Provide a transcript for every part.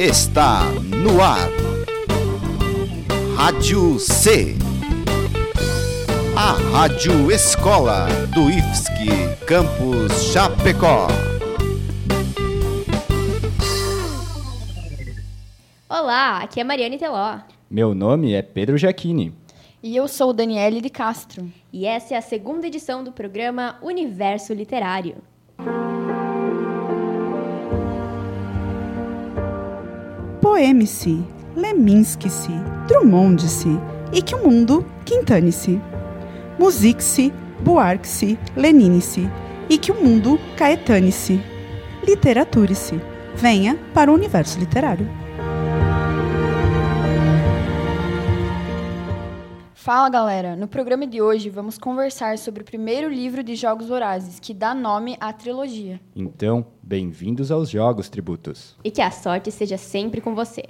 está no ar. Rádio C. A Rádio Escola do IFSC Campus Chapecó. Olá, aqui é Mariane Teló. Meu nome é Pedro Giacchini. E eu sou Daniele de Castro. E essa é a segunda edição do programa Universo Literário. Poeme-se, Leminski-se, Drummond-se, e que o mundo quintane-se. Musique-se, Buarque-se, Lenine-se, e que o mundo caetane-se. Literature-se. Venha para o universo literário. Fala galera! No programa de hoje vamos conversar sobre o primeiro livro de Jogos Vorazes, que dá nome à trilogia. Então, bem-vindos aos Jogos Tributos. E que a sorte seja sempre com você.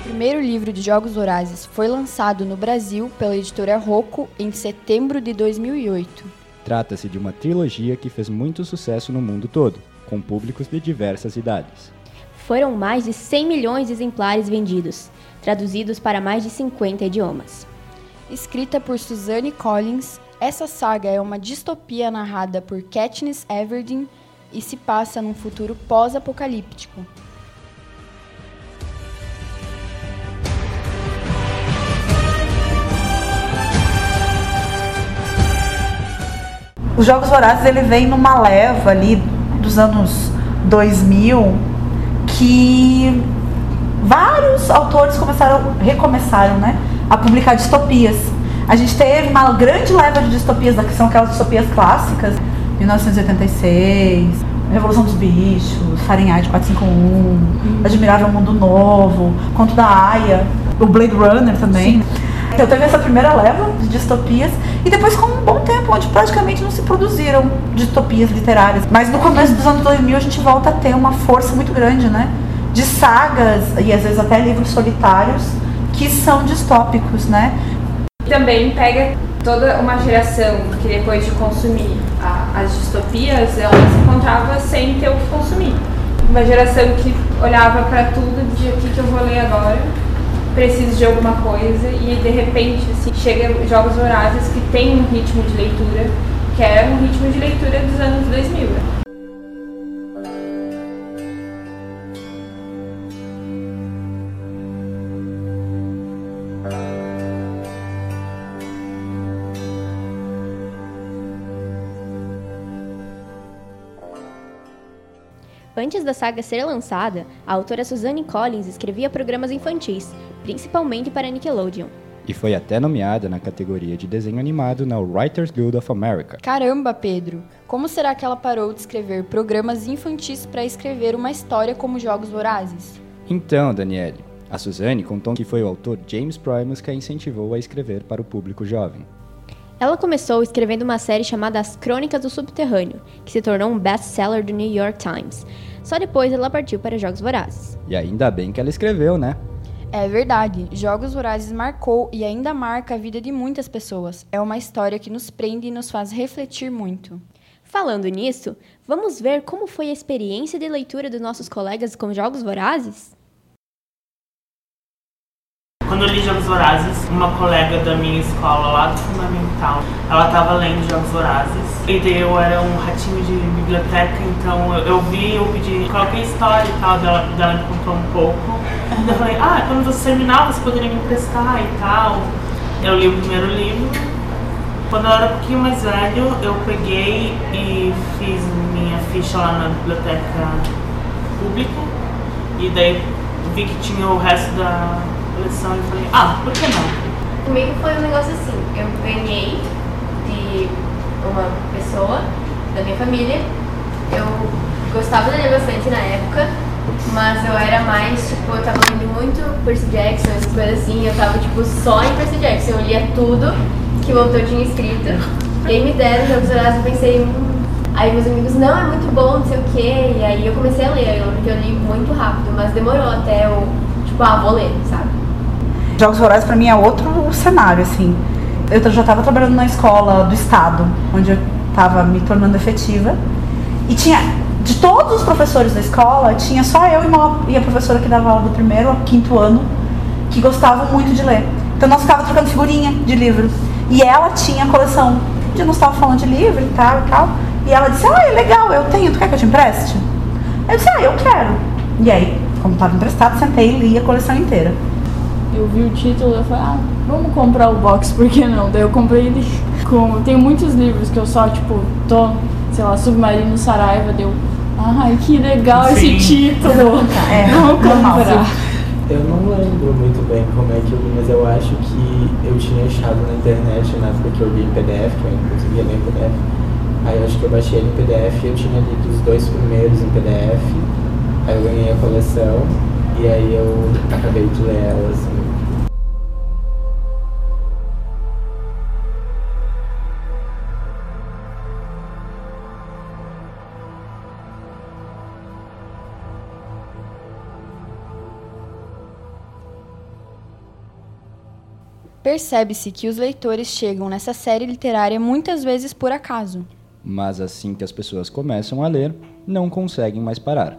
O primeiro livro de Jogos Vorazes foi lançado no Brasil pela editora Rocco em setembro de 2008. Trata-se de uma trilogia que fez muito sucesso no mundo todo, com públicos de diversas idades. Foram mais de 100 milhões de exemplares vendidos, traduzidos para mais de 50 idiomas. Escrita por Suzanne Collins, essa saga é uma distopia narrada por Katniss Everdeen e se passa num futuro pós-apocalíptico. Os Jogos Vorazes ele vem numa leva ali dos anos 2000 que vários autores começaram, recomeçaram, né, a publicar distopias. A gente teve uma grande leva de distopias, que são aquelas distopias clássicas, 1986, Revolução dos Bichos, Fahrenheit 451, Admirável Mundo Novo, Conto da Aya, o Blade Runner também. Sim. Então teve essa primeira leva de distopias e depois com um bom tempo onde praticamente não se produziram distopias literárias. Mas no começo dos anos 2000 a gente volta a ter uma força muito grande, né? De sagas e às vezes até livros solitários que são distópicos, né? Também pega toda uma geração que depois de consumir as distopias, ela se encontrava sem ter o que consumir. Uma geração que olhava para tudo de o que, que eu vou ler agora preciso de alguma coisa e de repente assim, chega jogos vorazes que tem um ritmo de leitura que é um ritmo de leitura dos anos 2000. Antes da saga ser lançada, a autora Suzanne Collins escrevia programas infantis, principalmente para Nickelodeon. E foi até nomeada na categoria de desenho animado na Writers Guild of America. Caramba, Pedro! Como será que ela parou de escrever programas infantis para escrever uma história como Jogos Vorazes? Então, Daniele, a Suzanne contou que foi o autor James Primus que a incentivou a escrever para o público jovem. Ela começou escrevendo uma série chamada As Crônicas do Subterrâneo, que se tornou um best-seller do New York Times. Só depois ela partiu para Jogos Vorazes. E ainda bem que ela escreveu, né? É verdade, Jogos Vorazes marcou e ainda marca a vida de muitas pessoas. É uma história que nos prende e nos faz refletir muito. Falando nisso, vamos ver como foi a experiência de leitura dos nossos colegas com Jogos Vorazes? Quando eu li Jogos Vorazes, uma colega da minha escola lá do Fundamental, ela estava lendo Jogos Vorazes. E eu era um ratinho de biblioteca, então eu, vi, eu pedi, coloquei história e tal, dela, dela me contou um pouco. Uhum. Eu falei, ah, quando você terminar, você poderia me emprestar e tal. Eu li o primeiro livro. Quando eu era um pouquinho mais velho, eu peguei e fiz minha ficha lá na biblioteca pública. E daí vi que tinha o resto da coleção e falei, ah, por que não? Comigo foi um negócio assim, eu ganhei de uma pessoa da minha família, eu gostava dele bastante na época, mas eu era mais, tipo, eu tava lendo muito Percy Jackson, essas coisas assim, eu tava, tipo, só em Percy Jackson, eu lia tudo que o autor tinha escrito, e aí me deram Jogos Horários, eu pensei, hum, Aí meus amigos, não, é muito bom, não sei o quê. E aí eu comecei a ler. Eu lembro que eu li muito rápido, mas demorou até eu, tipo, ah, vou ler, sabe? Jogos Vorazes para mim é outro cenário, assim. Eu já estava trabalhando na escola do estado, onde eu estava me tornando efetiva. E tinha, de todos os professores da escola, tinha só eu e, uma, e a professora que dava aula do primeiro ao quinto ano que gostavam muito de ler. Então nós ficávamos trocando figurinha de livro. E ela tinha a coleção. Dia nós estávamos falando de livro e tal e tal. E ela disse, ah, é legal, eu tenho, tu quer que eu te empreste? Eu disse, ah, eu quero. E aí, como estava emprestado, sentei e li a coleção inteira. Eu vi o título e falei, ah, vamos comprar o box, por que não? Daí eu comprei ele. Com... Tem muitos livros que eu só, tipo, tô, sei lá, Submarino Saraiva, deu. Ai, que legal Sim. esse título! É, vamos comprar. Eu não lembro muito bem como é que eu li, mas eu acho que eu tinha achado na internet na época que eu li em PDF, que eu ainda conseguia ler em PDF. Aí eu acho que eu baixei ele em PDF e eu tinha lido os dois primeiros em PDF. Aí eu ganhei a coleção e aí eu acabei de ler ela assim. Percebe-se que os leitores chegam nessa série literária muitas vezes por acaso. Mas assim que as pessoas começam a ler, não conseguem mais parar.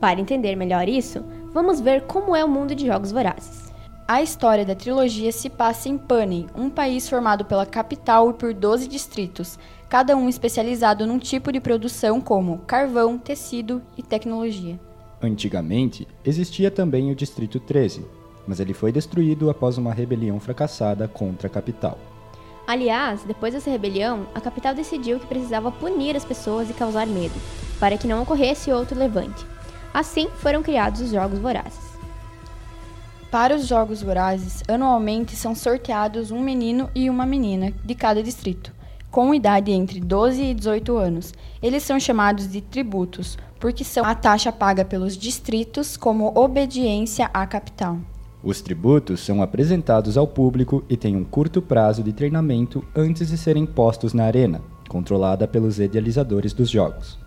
Para entender melhor isso, vamos ver como é o mundo de Jogos Vorazes. A história da trilogia se passa em Panem, um país formado pela capital e por 12 distritos, cada um especializado num tipo de produção como carvão, tecido e tecnologia. Antigamente, existia também o Distrito 13, mas ele foi destruído após uma rebelião fracassada contra a capital. Aliás, depois dessa rebelião, a capital decidiu que precisava punir as pessoas e causar medo, para que não ocorresse outro levante. Assim foram criados os Jogos Vorazes. Para os Jogos Vorazes, anualmente são sorteados um menino e uma menina de cada distrito, com idade entre 12 e 18 anos. Eles são chamados de tributos, porque são a taxa paga pelos distritos como obediência à capital. Os tributos são apresentados ao público e têm um curto prazo de treinamento antes de serem postos na arena, controlada pelos idealizadores dos jogos.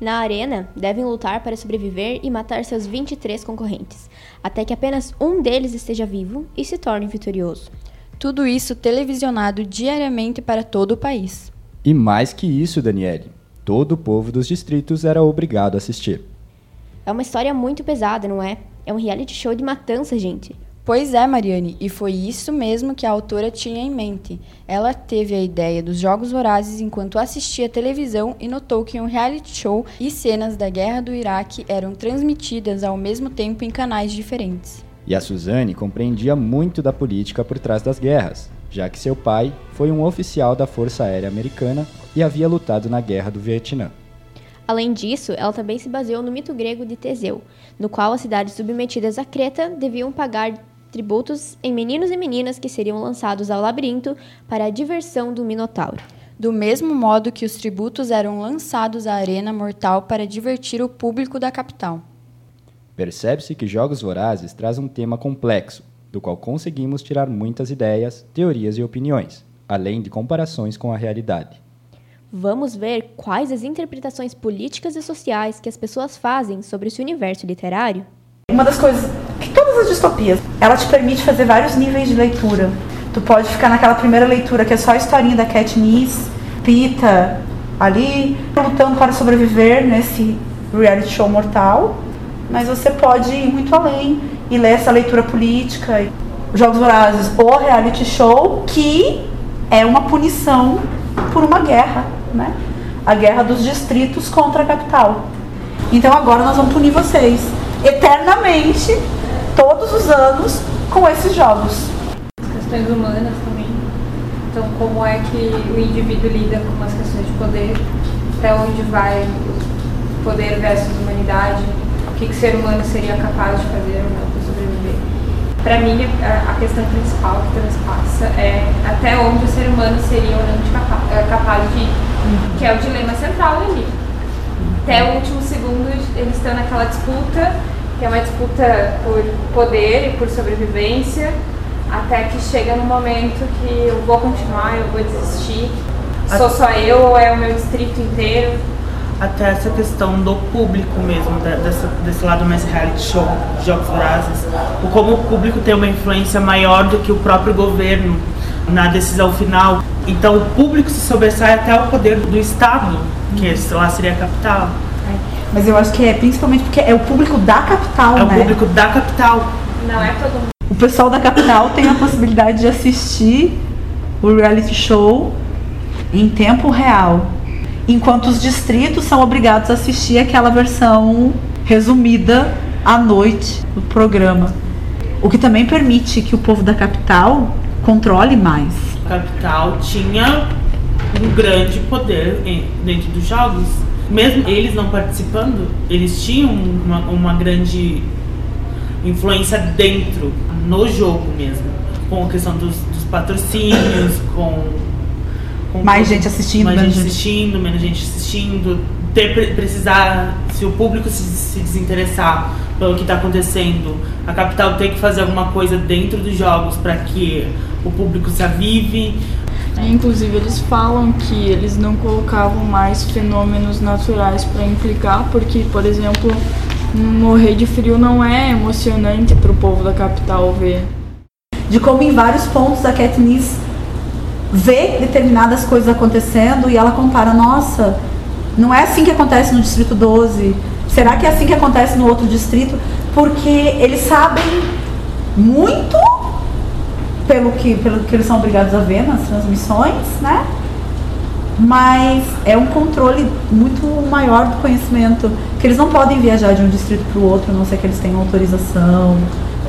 Na arena, devem lutar para sobreviver e matar seus 23 concorrentes, até que apenas um deles esteja vivo e se torne vitorioso. Tudo isso televisionado diariamente para todo o país. E mais que isso, Daniele, todo o povo dos distritos era obrigado a assistir. É uma história muito pesada, não é? É um reality show de matança, gente. Pois é, Mariane, e foi isso mesmo que a autora tinha em mente. Ela teve a ideia dos Jogos Vorazes enquanto assistia televisão e notou que um reality show e cenas da guerra do Iraque eram transmitidas ao mesmo tempo em canais diferentes. E a Suzane compreendia muito da política por trás das guerras, já que seu pai foi um oficial da Força Aérea Americana e havia lutado na Guerra do Vietnã. Além disso, ela também se baseou no mito grego de Teseu, no qual as cidades submetidas a Creta deviam pagar tributos em meninos e meninas que seriam lançados ao labirinto para a diversão do Minotauro. Do mesmo modo que os tributos eram lançados à arena mortal para divertir o público da capital. Percebe-se que Jogos Vorazes traz um tema complexo, do qual conseguimos tirar muitas ideias, teorias e opiniões, além de comparações com a realidade. Vamos ver quais as interpretações políticas e sociais que as pessoas fazem sobre esse universo literário? Uma das coisas que todas as distopias, ela te permite fazer vários níveis de leitura. Tu pode ficar naquela primeira leitura que é só a historinha da Katniss, Pita, ali lutando para sobreviver nesse reality show mortal, mas você pode ir muito além e ler essa leitura política, Jogos Vorazes ou reality show que é uma punição por uma guerra, né? A guerra dos distritos contra a capital. Então agora nós vamos punir vocês eternamente, todos os anos, com esses jogos. questões humanas também. Então, como é que o indivíduo lida com as questões de poder, até onde vai o poder versus humanidade, o que, que o ser humano seria capaz de fazer ou não para sobreviver. Para mim, a, questão principal que transpassa é até onde o ser humano seria ou não é, capaz de ir, que é o dilema central livro. Até o último segundo, eles estão naquela disputa, que é uma disputa por poder e por sobrevivência, até que chega no momento que eu vou continuar, eu vou desistir. Sou só eu ou é o meu distrito inteiro? Até essa questão do público mesmo, dessa, desse lado mais reality show, Jogos Vorazes. O como o público tem uma influência maior do que o próprio governo na decisão final. Então o público se sobressai até o poder do Estado, que lá seria a capital. Mas eu acho que é principalmente porque é o público da capital, É o né? público da capital. Não é todo mundo. O pessoal da capital tem a possibilidade de assistir o reality show em tempo real, enquanto os distritos são obrigados a assistir aquela versão resumida à noite do programa. O que também permite que o povo da capital controle mais. A capital tinha um grande poder dentro dos jogos. Mesmo eles não participando, eles tinham uma, uma grande influência dentro, no jogo mesmo. Com a questão dos, dos patrocínios, com, com Mais gente assistindo, mais menos gente assistindo, menos gente assistindo. Ter, pre- precisar, se o público se, se desinteressar pelo que está acontecendo, a capital tem que fazer alguma coisa dentro dos jogos para que o público se avive. Inclusive, eles falam que eles não colocavam mais fenômenos naturais para implicar, porque, por exemplo, morrer de frio não é emocionante para o povo da capital ver. de como em vários pontos a Katniss vê determinadas coisas acontecendo e ela compara, nossa, não é assim que acontece no distrito 12. Será que é assim que acontece no outro distrito? Porque eles sabem muito pelo que, pelo que eles são obrigados a ver nas transmissões, né? Mas é um controle muito maior do conhecimento, que eles não podem viajar de um distrito para o outro, a não ser que eles tenham autorização.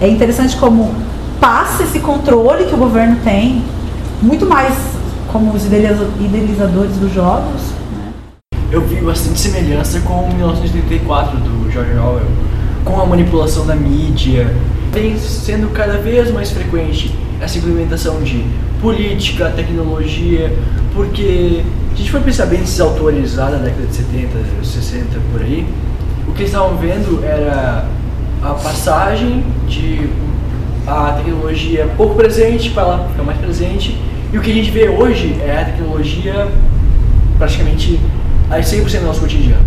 É interessante como passa esse controle que o governo tem, muito mais como os idealiza- idealizadores dos jogos. Eu vi bastante semelhança com 1984 do George Orwell, com a manipulação da mídia. Vem sendo cada vez mais frequente essa implementação de política, tecnologia, porque a gente for pensar bem esses autores lá da década de 70, 60 por aí, o que eles estavam vendo era a passagem de a tecnologia pouco presente para ela ficar mais presente, e o que a gente vê hoje é a tecnologia praticamente a 100% do nosso cotidiano.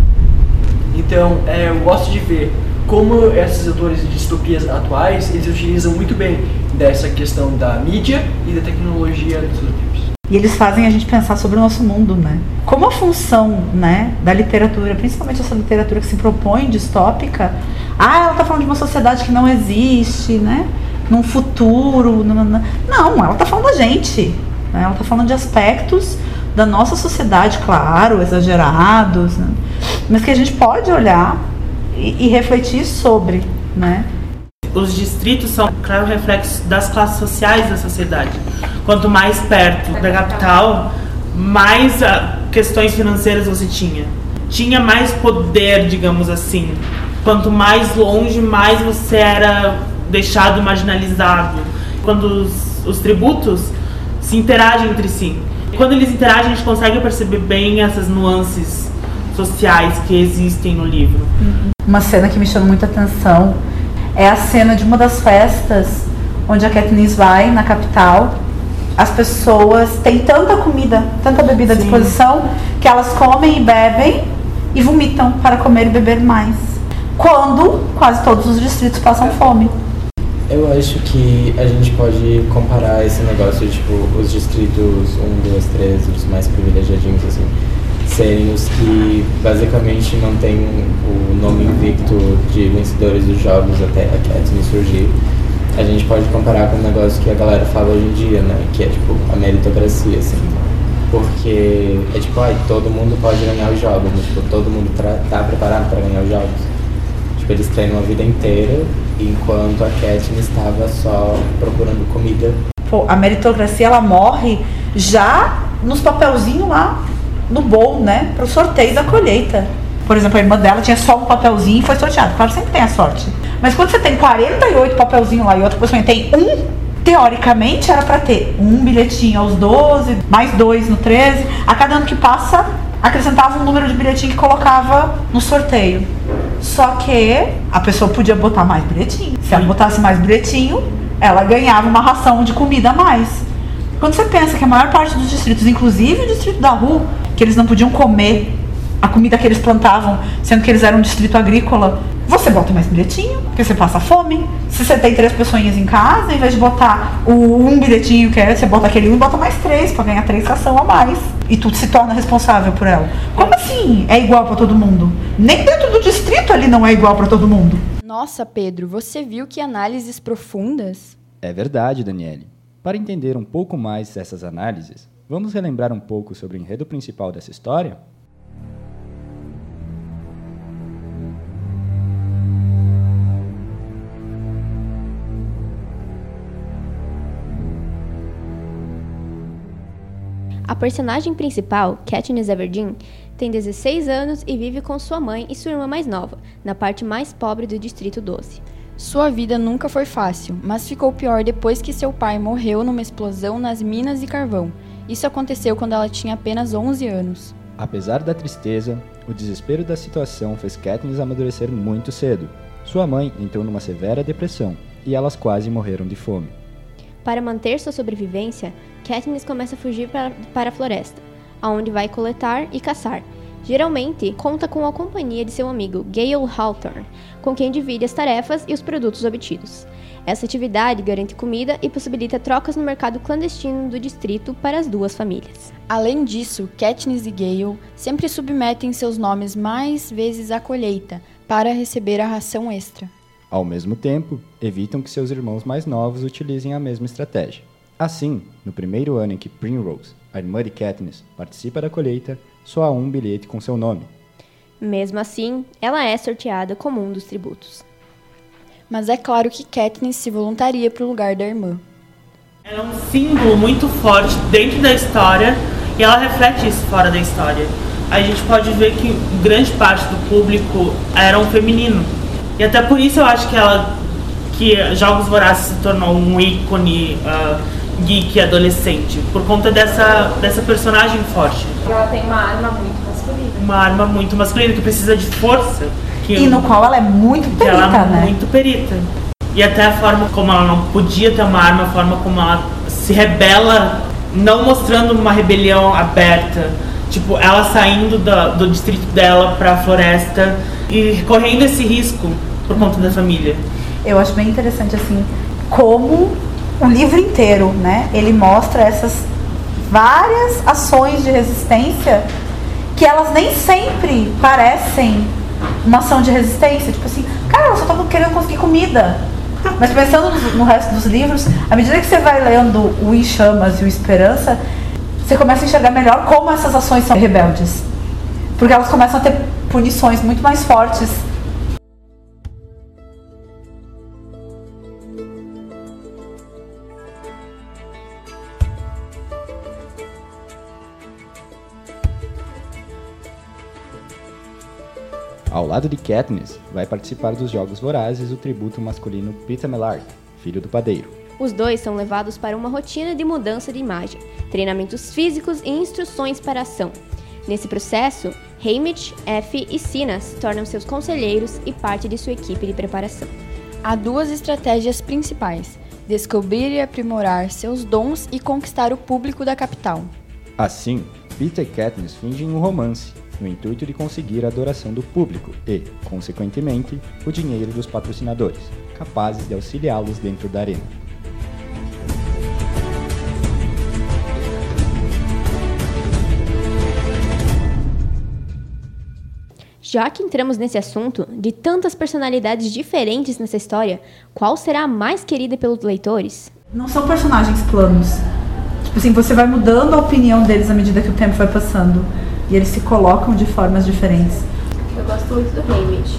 Então, é, eu gosto de ver como esses autores de distopias atuais, eles utilizam muito bem dessa questão da mídia e da tecnologia dos seus. E eles fazem a gente pensar sobre o nosso mundo, né? Como a função, né, da literatura, principalmente essa literatura que se propõe distópica, ah, ela tá falando de uma sociedade que não existe, né? Num futuro, nananã. não, ela tá falando da gente, né? Ela tá falando de aspectos da nossa sociedade, claro, exagerados, né? mas que a gente pode olhar e, e refletir sobre, né? Os distritos são, claro, reflexos das classes sociais da sociedade. Quanto mais perto da capital, mais ah, questões financeiras você tinha. Tinha mais poder, digamos assim. Quanto mais longe, mais você era deixado marginalizado. Quando os, os tributos se interagem entre si. Quando eles interagem, a gente consegue perceber bem essas nuances sociais que existem no livro. Uma cena que me chama muita atenção é a cena de uma das festas onde a Katniss vai na capital. As pessoas têm tanta comida, tanta bebida à disposição que elas comem e bebem e vomitam para comer e beber mais. Quando quase todos os distritos passam fome. Eu acho que a gente pode comparar esse negócio, tipo, os distritos 1, 2, 3, os mais privilegiadinhos, assim, serem os que basicamente não têm o nome invicto de vencedores dos jogos até a Katniss surgir. A gente pode comparar com um negócio que a galera fala hoje em dia, né? Que é, tipo, a meritocracia, assim. Porque é tipo, ai, todo mundo pode ganhar os jogos, mas, tipo, todo mundo tá preparado para ganhar os jogos. Tipo, eles treinam a vida inteira, enquanto a Katniss estava só procurando comida. Pô, a meritocracia ela morre já nos papelzinhos lá no bowl, né? Para o sorteio da colheita. Por exemplo, a irmã dela tinha só um papelzinho e foi sorteado. Claro, sempre tem a sorte. Mas quando você tem 48 papelzinhos lá e outra pessoa tem um, teoricamente era para ter um bilhetinho aos 12, mais dois no 13. A cada ano que passa, acrescentava um número de bilhetinho que colocava no sorteio. Só que a pessoa podia botar mais bilhetinho. Se ela botasse mais bilhetinho, ela ganhava uma ração de comida a mais. Quando você pensa que a maior parte dos distritos, inclusive o distrito da Rua, que eles não podiam comer a comida que eles plantavam, sendo que eles eram um distrito agrícola, você bota mais bilhetinho, porque você passa fome. Se você tem três pessoinhas em casa, em vez de botar o um bilhetinho que é, você bota aquele um e bota mais três, para ganhar três ração a mais. E tu se torna responsável por ela. Como assim é igual para todo mundo? Nem dentro do distrito ali não é igual para todo mundo. Nossa, Pedro, você viu que análises profundas? É verdade, Daniele. Para entender um pouco mais dessas análises, vamos relembrar um pouco sobre o enredo principal dessa história? A personagem principal, Katniss Everdeen, tem 16 anos e vive com sua mãe e sua irmã mais nova, na parte mais pobre do Distrito 12. Sua vida nunca foi fácil, mas ficou pior depois que seu pai morreu numa explosão nas minas de carvão. Isso aconteceu quando ela tinha apenas 11 anos. Apesar da tristeza, o desespero da situação fez Katniss amadurecer muito cedo. Sua mãe entrou numa severa depressão e elas quase morreram de fome. Para manter sua sobrevivência, Katniss começa a fugir para, a floresta, aonde vai coletar e caçar. Geralmente, conta com a companhia de seu amigo Gale Hawthorne, com quem divide as tarefas e os produtos obtidos. Essa atividade garante comida e possibilita trocas no mercado clandestino do distrito para as duas famílias. Além disso, Katniss e Gale sempre submetem seus nomes mais vezes à colheita para receber a ração extra. Ao mesmo tempo, evitam que seus irmãos mais novos utilizem a mesma estratégia. Assim, no primeiro ano em que Primrose, a irmã de Katniss, participa da colheita, só há um bilhete com seu nome. Mesmo assim, ela é sorteada como um dos tributos. Mas é claro que Katniss se voluntaria para o lugar da irmã. Ela é um símbolo muito forte dentro da história e ela reflete isso fora da história. A gente pode ver que grande parte do público era um feminino. E até por isso eu acho que ela que Jogos Vorazes se tornou um ícone uh, geek adolescente por conta dessa dessa personagem forte. Ela tem uma arma muito masculina. Uma arma muito masculina que precisa de força. Que E no qual ela é muito perita, ela é né? muito perita. E até a forma como ela não podia ter uma arma, a forma como ela se rebela, não mostrando uma rebelião aberta. Tipo, ela saindo da- do distrito dela pra floresta e correndo esse risco por conta da família. Eu acho bem interessante assim como o livro inteiro, né? Ele mostra essas várias ações de resistência que elas nem sempre parecem uma ação de resistência, tipo assim, cara, eu só tava querendo conseguir comida. Mas pensando no, resto dos livros, à medida que você vai lendo o Em Chamas e o Esperança, você começa a enxergar melhor como essas ações são rebeldes. Porque elas começam a ter punições muito mais fortes Ao lado de Katniss, vai participar dos Jogos Vorazes o tributo masculino Peter Mellard, filho do padeiro. Os dois são levados para uma rotina de mudança de imagem, treinamentos físicos e instruções para a ação. Nesse processo, Haymitch, F e Sina se tornam seus conselheiros e parte de sua equipe de preparação. Há duas estratégias principais: descobrir e aprimorar seus dons e conquistar o público da capital. Assim, Peter e Katniss fingem um romance, no intuito de conseguir a adoração do público e, consequentemente, o dinheiro dos patrocinadores, capazes de auxiliá-los dentro da arena. Já que entramos nesse assunto, de tantas personalidades diferentes nessa história, qual será a mais querida pelos leitores? não são personagens planos. Tipo assim, você vai mudando a opinião deles à medida que o tempo vai passando. E eles se colocam de formas diferentes. Eu gosto muito do Haymitch.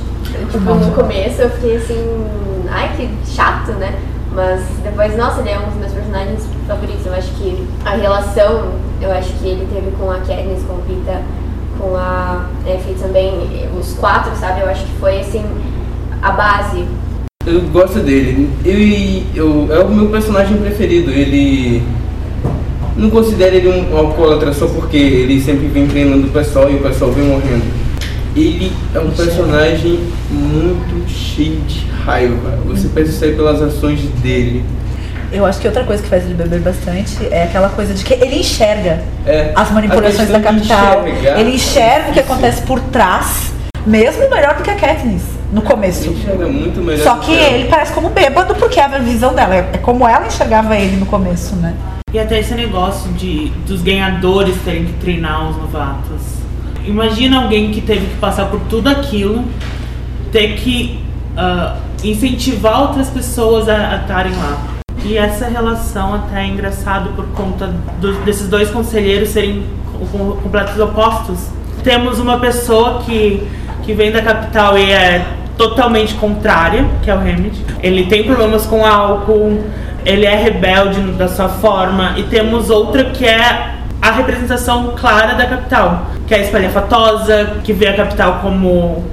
Tipo, no começo eu fiquei assim, ai que chato, né? Mas depois, nossa, ele é um dos meus personagens favoritos. Eu acho que a relação, eu acho que ele teve com a Katniss, com o Pita, com a Effie também, os quatro, sabe? Eu acho que foi assim, a base. Eu gosto dele. Ele eu, é o meu personagem preferido. Ele. Não considero ele um alcoólatra só porque ele sempre vem treinando o pessoal e o pessoal vem morrendo. Ele é um personagem muito cheio de raiva. Você percebe pelas ações dele. Eu acho que outra coisa que faz ele beber bastante é aquela coisa de que ele enxerga É, as manipulações da capital. enxergar Ele enxerga o que acontece por trás, mesmo melhor do que a Katniss. no começo. Ele enxerga muito melhor Só do que ele parece como bêbado porque é a visão dela. É é como ela enxergava ele no começo, né? E até esse negócio de dos ganhadores terem que treinar os novatos. Imagina alguém que teve que passar por tudo aquilo, ter que ah, incentivar outras pessoas a a estarem lá. E essa relação até é engraçado por conta do- desses dois conselheiros serem co- co- completos opostos. Temos uma pessoa que, que vem da capital e é totalmente contrária, que é o Hammond. Ele tem problemas com álcool, ele é rebelde da sua forma. E temos outra que é a representação clara da capital, que é espalhafatosa, que vê a capital como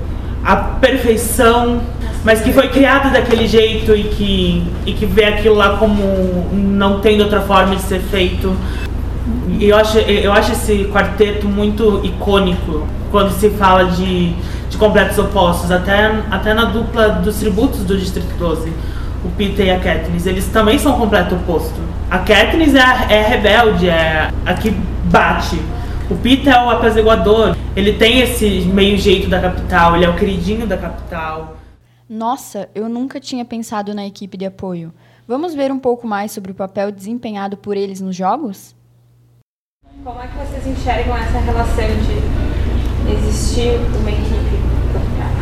a perfeição, mas que foi criada daquele jeito e que, e que vê aquilo lá como não tendo outra forma de ser feito. E eu acho, eu acho esse quarteto muito icônico quando se fala de, de completos opostos, até, até na dupla dos tributos do Distrito 12, o Peter e a Katniss, eles também são completo oposto. A Katniss é, a- é a rebelde, é a que bate. O Peter é o apaziguador, ele tem esse meio jeito da capital, ele é o queridinho da capital. Nossa, eu nunca tinha pensado na equipe de apoio. Vamos ver um pouco mais sobre o papel desempenhado por eles nos jogos? Como é que vocês enxergam essa relação de existir uma equipe por trás?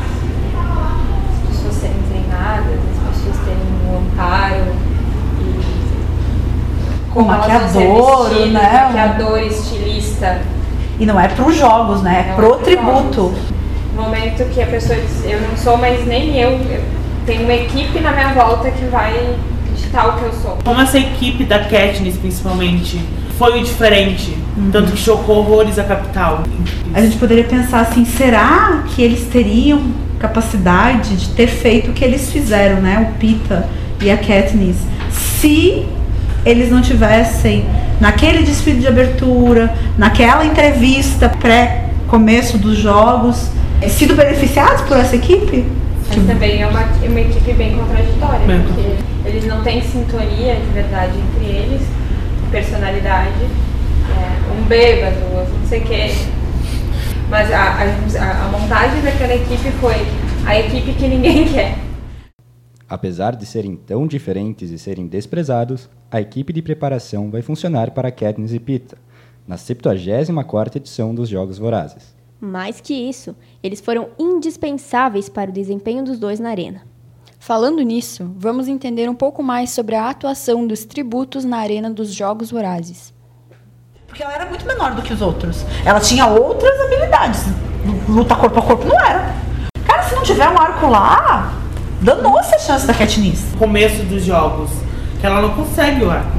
As pessoas serem treinadas, as pessoas terem um amparo e Com maquiador, vestidas, né? Maquiador, estilista. E não é pros jogos, né? É Não é pro tributo. No momento que a pessoa diz, eu não sou mais nem eu, eu tenho uma equipe na minha volta que vai ditar o que eu sou. Como essa equipe da Katniss, principalmente, foi o diferente, tanto que chocou horrores a capital. A gente poderia pensar assim, será que eles teriam capacidade de ter feito o que eles fizeram, né? O Pita e a Katniss, se eles não tivessem naquele desfile de abertura, naquela entrevista pré-começo dos jogos, sido beneficiados por essa equipe? Mas também é uma, uma equipe bem contraditória, Bem porque eles não têm sintonia de verdade entre eles, personalidade, é, um bêbado, não sei o quê. Mas a, a, a montagem daquela equipe foi a equipe que ninguém quer. Apesar de serem tão diferentes e serem desprezados, a equipe de preparação vai funcionar para Katniss e Pita, na 74ª edição dos Jogos Vorazes. Mais que isso, eles foram indispensáveis para o desempenho dos dois na arena. Falando nisso, vamos entender um pouco mais sobre a atuação dos tributos na arena dos Jogos Vorazes. Porque ela era muito menor do que os outros. Ela tinha outras habilidades. Luta corpo a corpo não era. Cara, se não tiver um arco lá, danou-se a chance da Katniss. começo dos jogos, que ela não consegue o arco.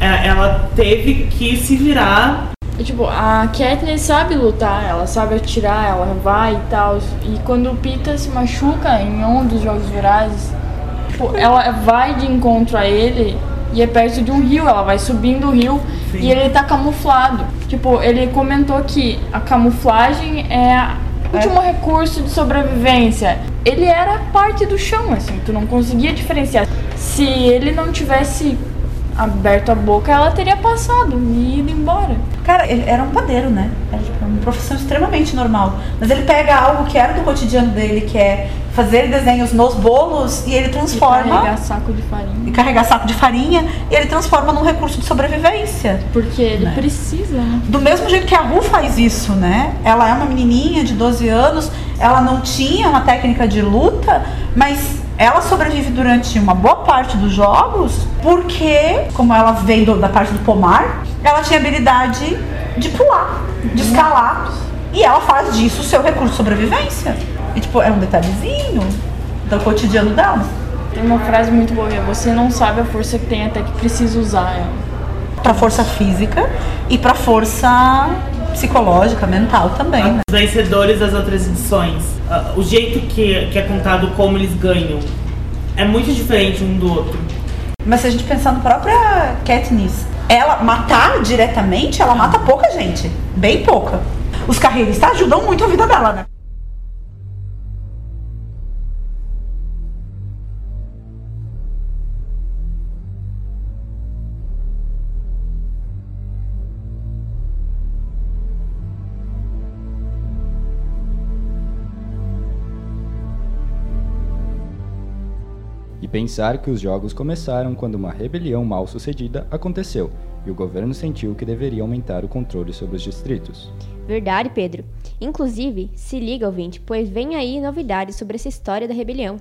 É, Ela teve que se virar. Tipo, a Katniss sabe lutar, ela sabe atirar, ela vai e tal. E quando o Pita se machuca em um dos jogos vorazes, tipo, ela vai de encontro a ele e é perto de um rio, ela vai subindo o rio e ele tá camuflado. Tipo, ele comentou que a camuflagem é o último recurso de sobrevivência. Ele era parte do chão, assim, tu não conseguia diferenciar. Se ele não tivesse aberto a boca, ela teria passado e ido embora. Cara, ele era um padeiro, né? Era tipo, uma profissão extremamente normal. Mas ele pega algo que era do cotidiano dele, que é fazer desenhos nos bolos, e ele transforma. E carregar saco de farinha. e carregar saco de farinha, e ele transforma num recurso de sobrevivência. Porque ele Né? precisa, né? Do mesmo jeito que a Ru faz isso, né? Ela é uma menininha de 12 anos, ela não tinha uma técnica de luta, mas ela sobrevive durante uma boa parte dos jogos porque, como ela veio do- da parte do pomar, ela tinha habilidade de pular, de escalar, e ela faz disso o seu recurso de sobrevivência. E, tipo, é um detalhezinho do cotidiano dela. Tem uma frase muito boa, é, você não sabe a força que tem até que precisa usar ela. Pra força física e pra força psicológica, mental também, né? Os vencedores das outras edições, ah, o jeito que, que é contado como eles ganham é muito diferente um do outro. Mas se a gente pensar na própria Katniss, ela matar diretamente, ela mata pouca gente. Bem pouca. Os carreiristas ajudam muito a vida dela, né? Pensar que os jogos começaram quando uma rebelião mal sucedida aconteceu e o governo sentiu que deveria aumentar o controle sobre os distritos. Verdade, Pedro. Inclusive, se liga, ouvinte, pois vem aí novidades sobre essa história da rebelião.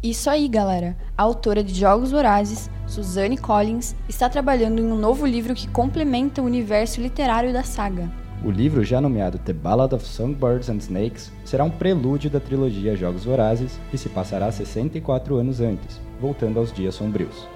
Isso aí, galera. A autora de Jogos Vorazes, Suzanne Collins, está trabalhando em um novo livro que complementa o universo literário da saga. O livro, já nomeado The Ballad of Songbirds and Snakes, será um prelúdio da trilogia Jogos Vorazes e se passará 64 anos antes, voltando aos dias sombrios.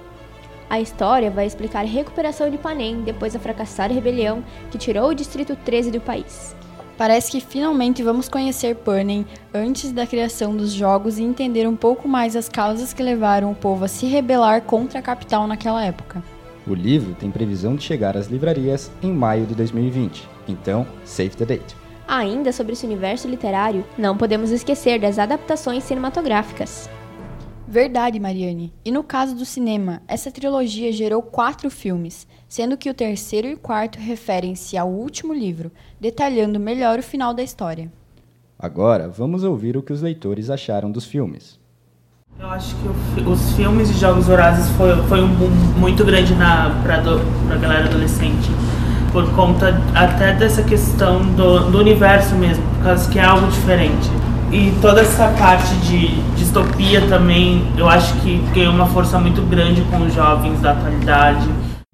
A história vai explicar a recuperação de Panem depois da fracassada rebelião que tirou o Distrito 13 do país. Parece que finalmente vamos conhecer Panem antes da criação dos jogos e entender um pouco mais as causas que levaram o povo a se rebelar contra a capital naquela época. O livro tem previsão de chegar às livrarias em maio de 2020, então save the date. Ainda sobre esse universo literário, não podemos esquecer das adaptações cinematográficas. Verdade, Mariane. E no caso do cinema, essa trilogia gerou quatro filmes, sendo que o terceiro e quarto referem-se ao último livro, detalhando melhor o final da história. Agora, vamos ouvir o que os leitores acharam dos filmes. Eu acho que o, os filmes de Jogos Vorazes foi, foi um boom muito grande para a galera adolescente. Por conta até dessa questão do, do universo mesmo, por causa que é algo diferente. E toda essa parte de distopia também, eu acho que ganhou uma força muito grande com os jovens da atualidade.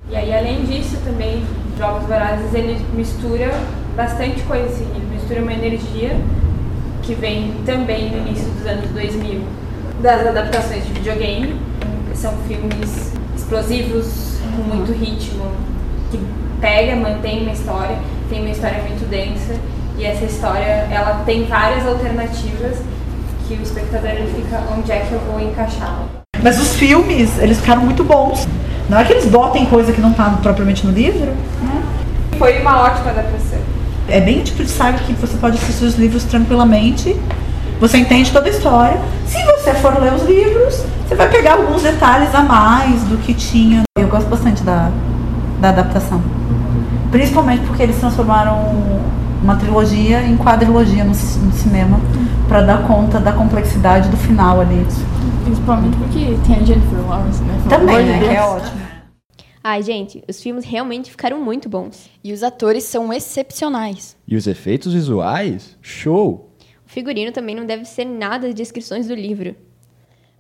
E aí, além disso, também, Jogos Vorazes, ele mistura bastante coisa, assim, ele mistura uma energia que vem também no início dos anos 2000, das adaptações de videogame, são filmes explosivos, com muito ritmo, que pega, mantém uma história, tem uma história muito densa, e essa história, ela tem várias alternativas que o espectador ele fica, onde é que eu vou encaixar? Mas os filmes, eles ficaram muito bons. Não é que eles botem coisa que não está propriamente no livro, né? Foi uma ótima adaptação. É bem tipo de sabe que você pode assistir os livros tranquilamente. Você entende toda a história. Se você for ler os livros, você vai pegar alguns detalhes a mais do que tinha. Eu gosto bastante da, da adaptação. Principalmente porque eles transformaram uma trilogia em quadrilogia no, no cinema para dar conta da complexidade do final ali. Principalmente porque tem a Jennifer Lawrence, né? Também, né? Que é ótimo. Ai, gente, os filmes realmente ficaram muito bons. E os atores são excepcionais. E os efeitos visuais? Show! O figurino também não deve ser nada de descrições do livro.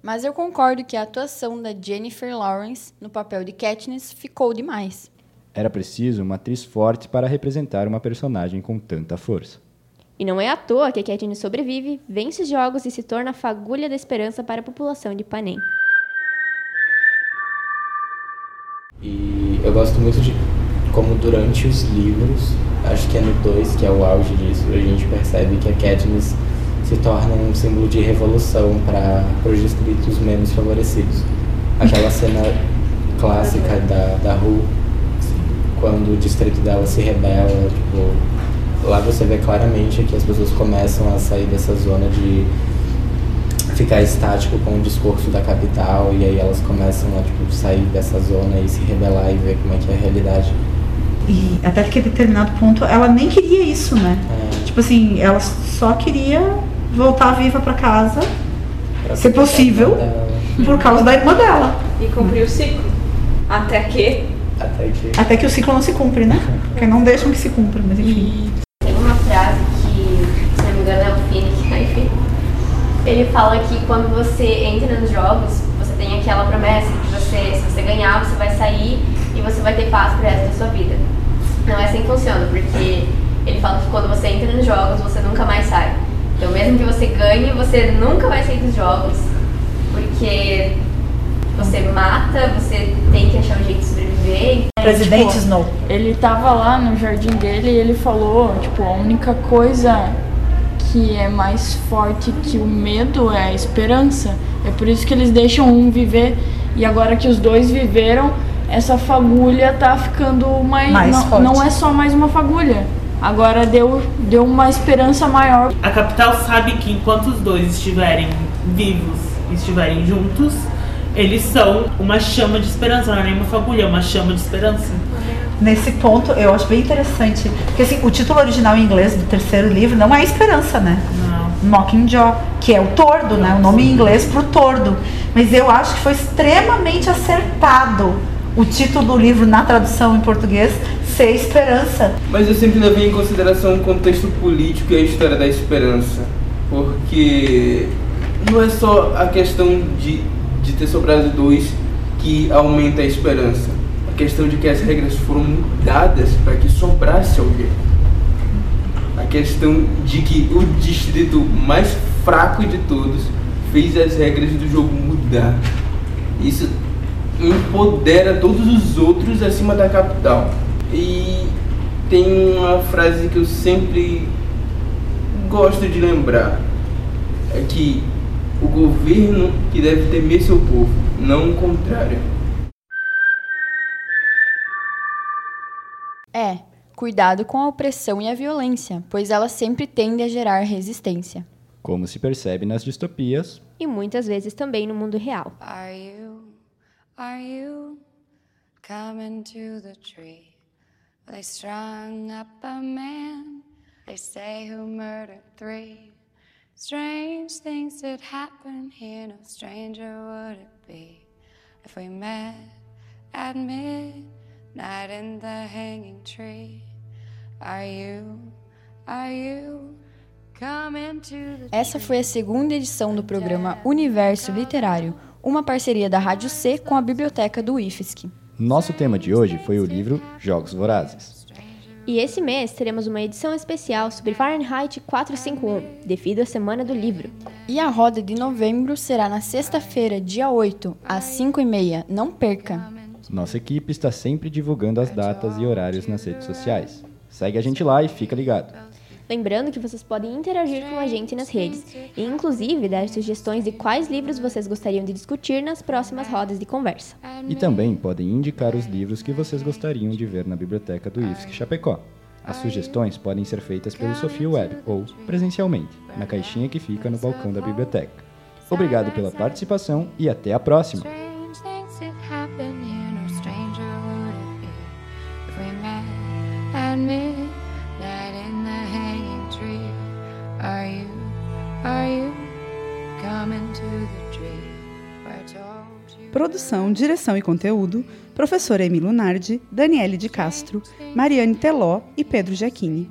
Mas eu concordo que a atuação da Jennifer Lawrence no papel de Katniss ficou demais. Era preciso uma atriz forte para representar uma personagem com tanta força. E não é à toa que a Katniss sobrevive, vence os jogos e se torna a fagulha da esperança para a população de Panem. E eu gosto muito de como durante os livros, acho que é no 2 que é o auge disso, a gente percebe que a Katniss se torna um símbolo de revolução para os distritos menos favorecidos. Aquela cena clássica da, da Ru, quando o distrito dela se rebela, tipo, lá você vê claramente que as pessoas começam a sair dessa zona de ficar estático com o discurso da capital e aí elas começam a tipo, sair dessa zona e se rebelar e ver como é que é a realidade. E até que determinado ponto ela nem queria isso, né? É. Tipo assim, ela só queria voltar viva para casa, Pra se possível, por causa da irmã dela. E cumprir o ciclo. Até que Até que Até que o ciclo não se cumpre, né? Porque não deixam que se cumpra, mas enfim. Tem uma frase que, se não me engano, é o Phoenix, né? enfim. Ele fala que quando você entra nos jogos, você tem aquela promessa que você, se você ganhar, você vai sair e você vai ter paz pro resto da sua vida. Não é assim que funciona, porque ele fala que quando você entra nos jogos, você nunca mais sai. Então, mesmo que você ganhe, você nunca vai sair dos jogos, porque você mata, você tem que achar um jeito de sobreviver. Presidente tipo, Snow. Ele tava lá no jardim dele e ele falou, tipo, a única coisa que é mais forte que o medo é a esperança. É por isso que eles deixam um viver e agora que os dois viveram, essa fagulha tá ficando mais, Mais não, forte. não é só mais uma fagulha. Agora deu, deu uma esperança maior. A capital sabe que enquanto os dois estiverem vivos, estiverem juntos, eles são uma chama de esperança, não é nem uma fagulha, é uma chama de esperança. Nesse ponto, eu acho bem interessante. Porque assim, o título original em inglês do terceiro livro não é esperança, né? Não. Mockingjay, que é o tordo, né? O nome em inglês para o tordo. Mas eu acho que foi extremamente acertado o título do livro na tradução em português ser Esperança. Mas eu sempre levei em consideração o contexto político e a história da esperança. Porque não é só a questão de, de ter sobrado dois que aumenta a esperança. A questão de que as regras foram mudadas para que sobrasse alguém. A questão de que o distrito mais fraco de todos fez as regras do jogo mudar. Isso empodera todos os outros acima da capital. E tem uma frase que eu sempre gosto de lembrar. É que o governo que deve temer seu povo, não o contrário. É, cuidado com a opressão e a violência, pois ela sempre tende a gerar resistência. Como se percebe nas distopias e muitas vezes também no mundo real. Are you, are you coming to the tree? They strung up a man, they say who murdered three. Strange things that happen here, no stranger would it be if we met at midnight in the hanging tree. Are you, are you coming to the Essa foi a segunda edição do programa Universo Literário, uma parceria da Rádio C com a Biblioteca do IFSC. Nosso tema de hoje foi o livro Jogos Vorazes. E esse mês teremos uma edição especial sobre Fahrenheit 451, devido à Semana do Livro. E a roda de novembro será na sexta-feira, dia 8, às 5h30. Não perca! Nossa equipe está sempre divulgando as datas e horários nas redes sociais. Segue a gente lá e fica ligado. Lembrando que vocês podem interagir com a gente nas redes. E, inclusive, dar sugestões de quais livros vocês gostariam de discutir nas próximas rodas de conversa. E também podem indicar os livros que vocês gostariam de ver na biblioteca do IFSC Chapecó. As sugestões podem ser feitas pelo Sofia Web ou presencialmente, na caixinha que fica no balcão da biblioteca. Obrigado pela participação e até a próxima! Produção, direção e conteúdo, professora Emílio Nardi, Daniele de Castro, Mariane Teló e Pedro Giacchini.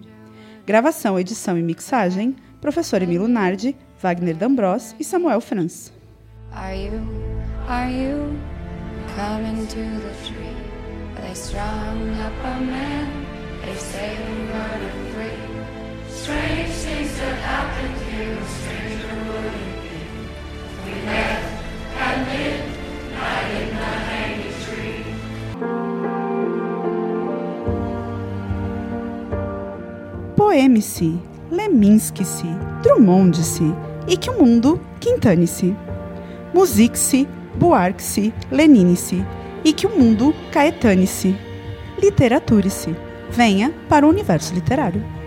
Gravação, edição e mixagem, professor Emílio Nardi, Wagner D'Ambros e Samuel Franz. Are you, are you coming to the tree? They strung up a man, they say we murdered three. Strange things that here, no Poeme-se, Leminski-se, Drummond-se e que o mundo quintane-se. Musique-se, Buarque-se, Lenine-se e que o mundo caetane-se. Literature-se. Venha para o universo literário.